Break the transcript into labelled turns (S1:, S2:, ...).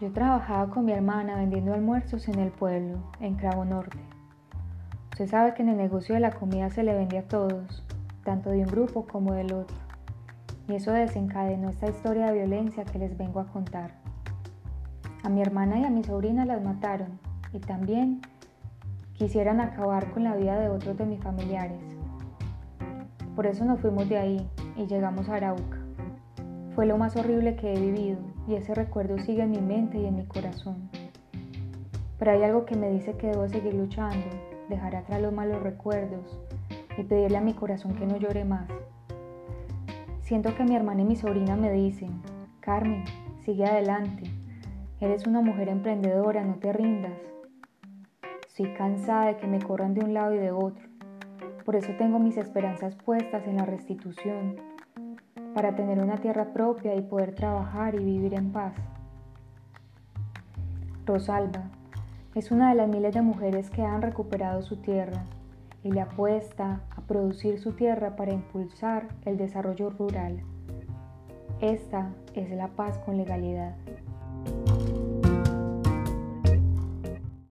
S1: Yo trabajaba con mi hermana vendiendo almuerzos en el pueblo, en Cravo Norte. Usted sabe que en el negocio de la comida se le vende a todos, tanto de un grupo como del otro. Y eso desencadenó esta historia de violencia que les vengo a contar. A mi hermana y a mi sobrina las mataron y también quisieran acabar con la vida de otros de mis familiares. Por eso nos fuimos de ahí y llegamos a Arauca. Fue lo más horrible que he vivido y ese recuerdo sigue en mi mente y en mi corazón. Pero hay algo que me dice que debo seguir luchando, dejar atrás los malos recuerdos y pedirle a mi corazón que no llore más. Siento que mi hermana y mi sobrina me dicen, Carmen, sigue adelante, eres una mujer emprendedora, no te rindas. Estoy cansada de que me corran de un lado y de otro. Por eso tengo mis esperanzas puestas en la restitución, para tener una tierra propia y poder trabajar y vivir en paz. Rosalba es una de las miles de mujeres que han recuperado su tierra y le apuesta a producir su tierra para impulsar el desarrollo rural. Esta es la paz con legalidad.